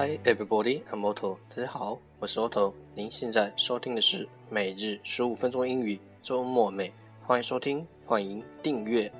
Hi everybody, I'm Otto。大家好，我是 Otto。您现在收听的是每日十五分钟英语周末美，欢迎收听，欢迎订阅。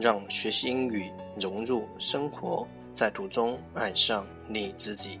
让学习英语融入生活，在途中爱上你自己。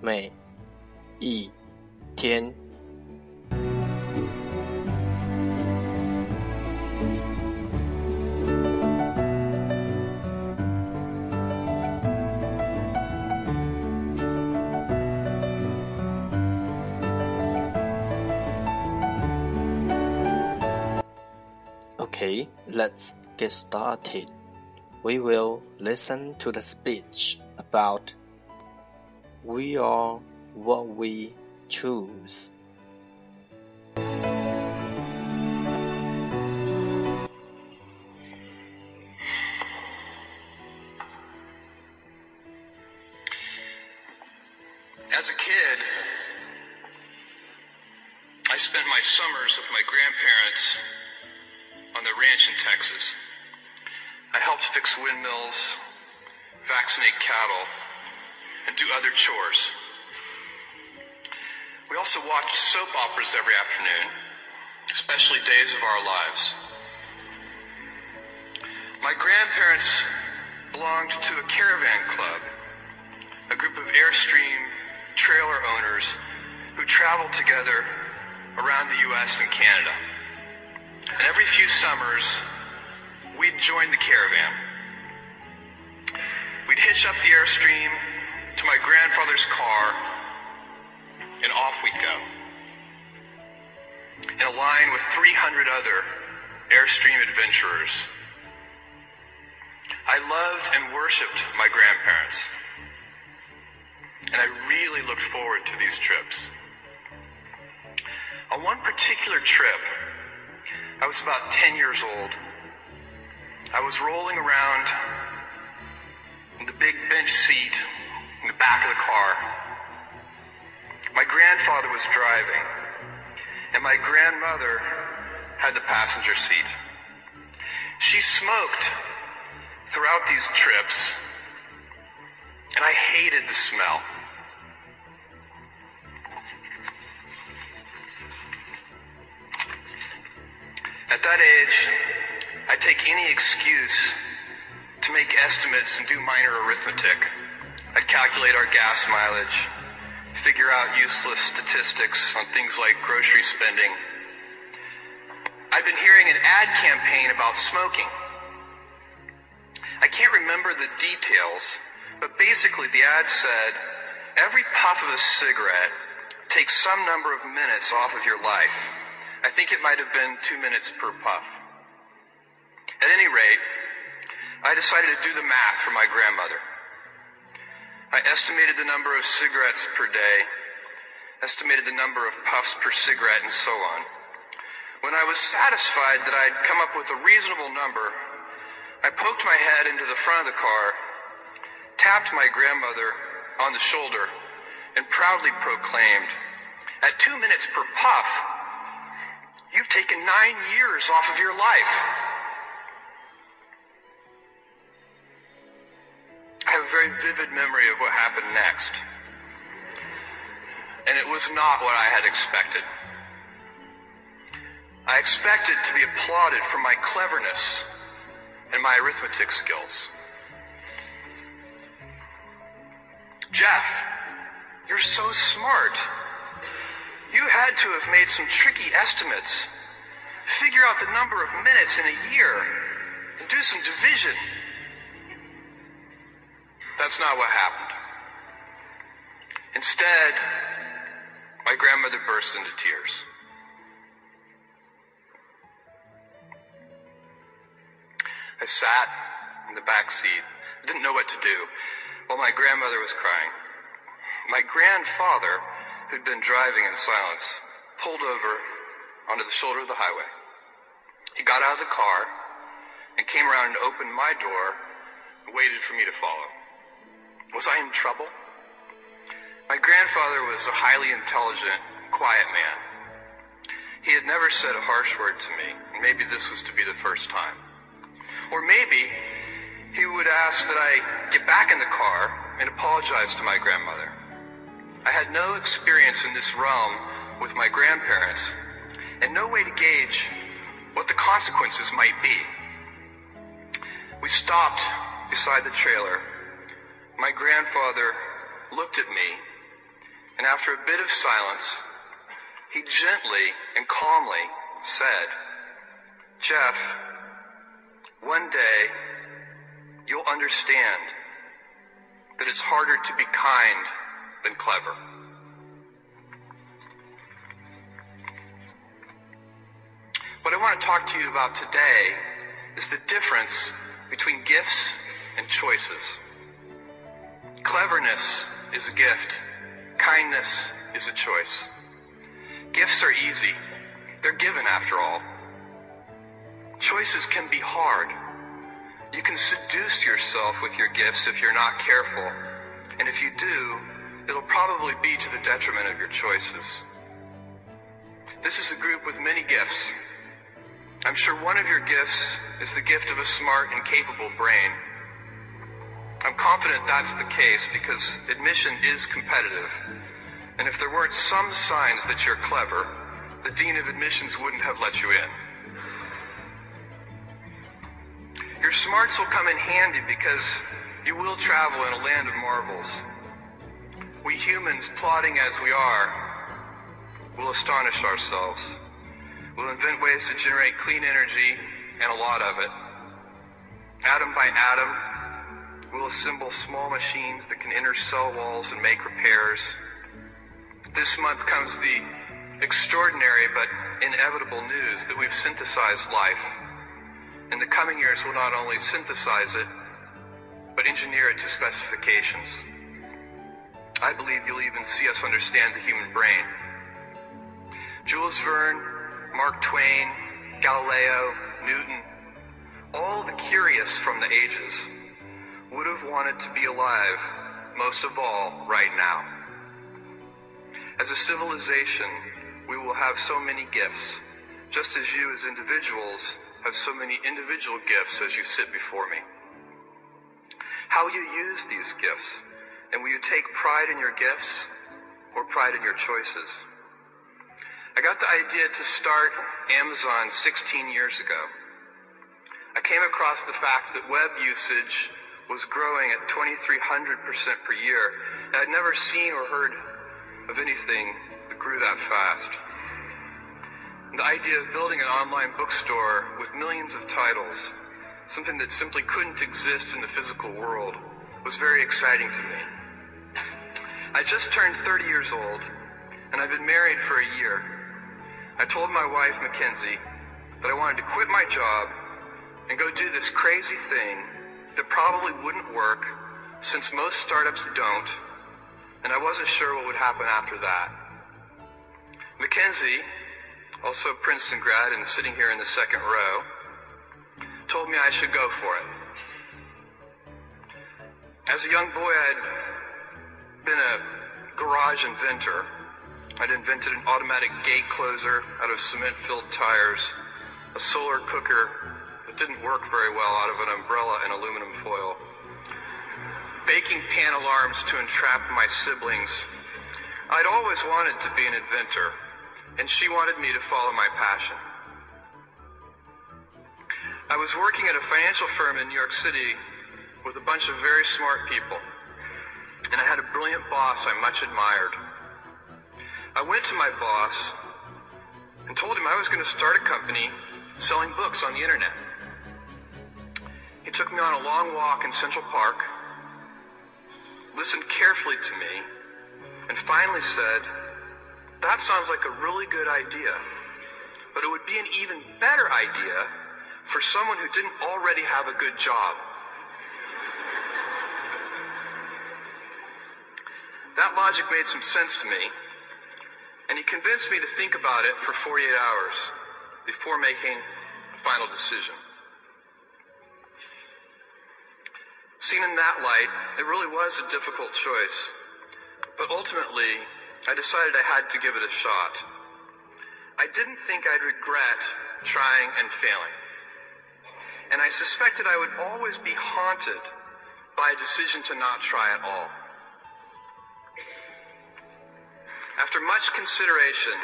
每一天。Okay, let's get started. We will listen to the speech about we are what we choose. As a kid, I spent my summers with my grandparents on the ranch in Texas. I helped fix windmills, vaccinate cattle, do other chores. We also watched soap operas every afternoon, especially Days of Our Lives. My grandparents belonged to a caravan club, a group of Airstream trailer owners who traveled together around the U.S. and Canada. And every few summers, we'd join the caravan. We'd hitch up the Airstream to my grandfather's car, and off we'd go. In a line with 300 other Airstream adventurers. I loved and worshiped my grandparents. And I really looked forward to these trips. On one particular trip, I was about 10 years old. I was rolling around in the big bench seat back of the car. My grandfather was driving, and my grandmother had the passenger seat. She smoked throughout these trips, and I hated the smell. At that age, I'd take any excuse to make estimates and do minor arithmetic. I'd calculate our gas mileage, figure out useless statistics on things like grocery spending. I've been hearing an ad campaign about smoking. I can't remember the details, but basically the ad said every puff of a cigarette takes some number of minutes off of your life. I think it might have been two minutes per puff. At any rate, I decided to do the math for my grandmother. I estimated the number of cigarettes per day, estimated the number of puffs per cigarette, and so on. When I was satisfied that I'd come up with a reasonable number, I poked my head into the front of the car, tapped my grandmother on the shoulder, and proudly proclaimed, At two minutes per puff, you've taken nine years off of your life. Very vivid memory of what happened next. And it was not what I had expected. I expected to be applauded for my cleverness and my arithmetic skills. Jeff, you're so smart. You had to have made some tricky estimates. Figure out the number of minutes in a year and do some division. That's not what happened. Instead, my grandmother burst into tears. I sat in the back seat, I didn't know what to do, while my grandmother was crying. My grandfather, who'd been driving in silence, pulled over onto the shoulder of the highway. He got out of the car and came around and opened my door and waited for me to follow. Was I in trouble? My grandfather was a highly intelligent, quiet man. He had never said a harsh word to me, and maybe this was to be the first time. Or maybe he would ask that I get back in the car and apologize to my grandmother. I had no experience in this realm with my grandparents and no way to gauge what the consequences might be. We stopped beside the trailer. My grandfather looked at me, and after a bit of silence, he gently and calmly said, Jeff, one day you'll understand that it's harder to be kind than clever. What I want to talk to you about today is the difference between gifts and choices. Cleverness is a gift. Kindness is a choice. Gifts are easy. They're given after all. Choices can be hard. You can seduce yourself with your gifts if you're not careful. And if you do, it'll probably be to the detriment of your choices. This is a group with many gifts. I'm sure one of your gifts is the gift of a smart and capable brain. I'm confident that's the case because admission is competitive. And if there weren't some signs that you're clever, the Dean of Admissions wouldn't have let you in. Your smarts will come in handy because you will travel in a land of marvels. We humans, plodding as we are, will astonish ourselves. We'll invent ways to generate clean energy and a lot of it. Atom by atom, we'll assemble small machines that can enter cell walls and make repairs. This month comes the extraordinary but inevitable news that we've synthesized life. In the coming years, we'll not only synthesize it, but engineer it to specifications. I believe you'll even see us understand the human brain. Jules Verne, Mark Twain, Galileo, Newton, all the curious from the ages would have wanted to be alive, most of all, right now. As a civilization, we will have so many gifts, just as you as individuals have so many individual gifts as you sit before me. How you use these gifts? And will you take pride in your gifts or pride in your choices? I got the idea to start Amazon 16 years ago. I came across the fact that web usage was growing at 2,300% per year. I'd never seen or heard of anything that grew that fast. The idea of building an online bookstore with millions of titles, something that simply couldn't exist in the physical world, was very exciting to me. I just turned 30 years old, and I'd been married for a year. I told my wife, Mackenzie, that I wanted to quit my job and go do this crazy thing that probably wouldn't work since most startups don't, and I wasn't sure what would happen after that. Mackenzie, also a Princeton grad and sitting here in the second row, told me I should go for it. As a young boy, I'd been a garage inventor. I'd invented an automatic gate closer out of cement-filled tires, a solar cooker didn't work very well out of an umbrella and aluminum foil, baking pan alarms to entrap my siblings. I'd always wanted to be an inventor, and she wanted me to follow my passion. I was working at a financial firm in New York City with a bunch of very smart people and I had a brilliant boss I much admired. I went to my boss and told him I was going to start a company selling books on the internet. He took me on a long walk in Central Park, listened carefully to me, and finally said, That sounds like a really good idea, but it would be an even better idea for someone who didn't already have a good job. That logic made some sense to me, and he convinced me to think about it for 48 hours before making a final decision. Seen in that light, it really was a difficult choice, but ultimately, I decided I had to give it a shot. I didn't think I'd regret trying and failing, and I suspected I would always be haunted by a decision to not try at all. After much consideration,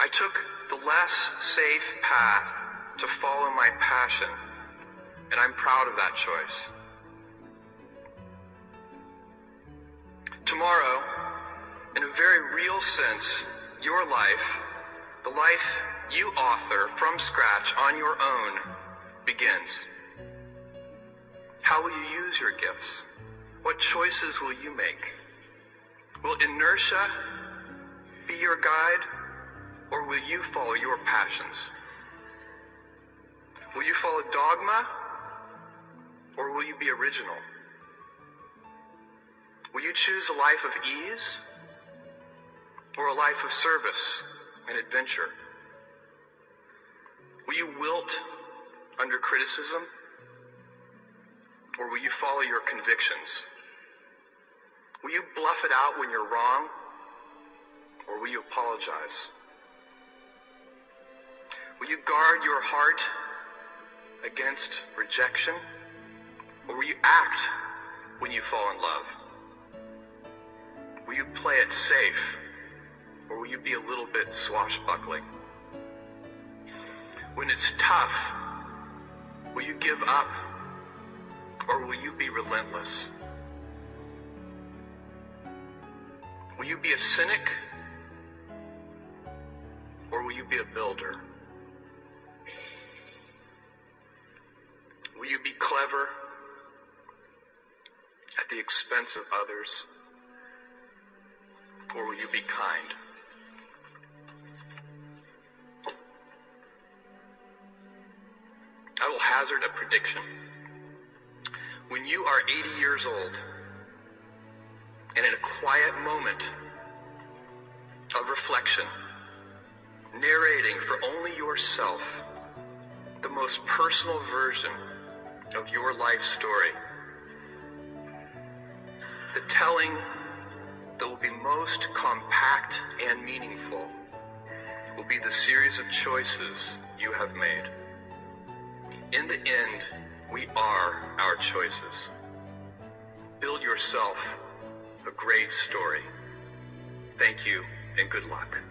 I took the less safe path to follow my passion, and I'm proud of that choice. Very real sense, your life, the life you author from scratch on your own, begins. How will you use your gifts? What choices will you make? Will inertia be your guide, or will you follow your passions? Will you follow dogma, or will you be original? Will you choose a life of ease, or a life of service and adventure? Will you wilt under criticism, or will you follow your convictions? Will you bluff it out when you're wrong? Or will you apologize? Will you guard your heart against rejection? Or will you act when you fall in love? Will you play it safe? Or will you be a little bit swashbuckling? When it's tough, will you give up? Or will you be relentless? Will you be a cynic? Or will you be a builder? Will you be clever at the expense of others? Or will you be kind? Hazard a prediction. When you are 80 years old and in a quiet moment of reflection, narrating for only yourself the most personal version of your life story. The telling that will be most compact and meaningful will be the series of choices you have made. In the end, we are our choices. Build yourself a great story. Thank you and good luck.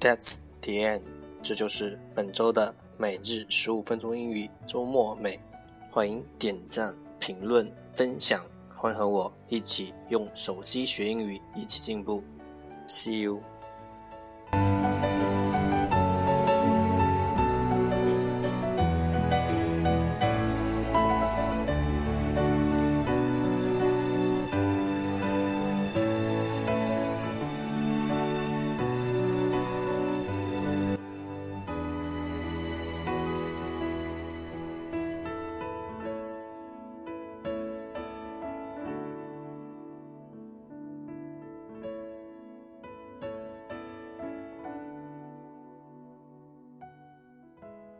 That's the end。这就是本周的每日十五分钟英语周末美。欢迎点赞、评论、分享，欢迎和我一起用手机学英语，一起进步。See you。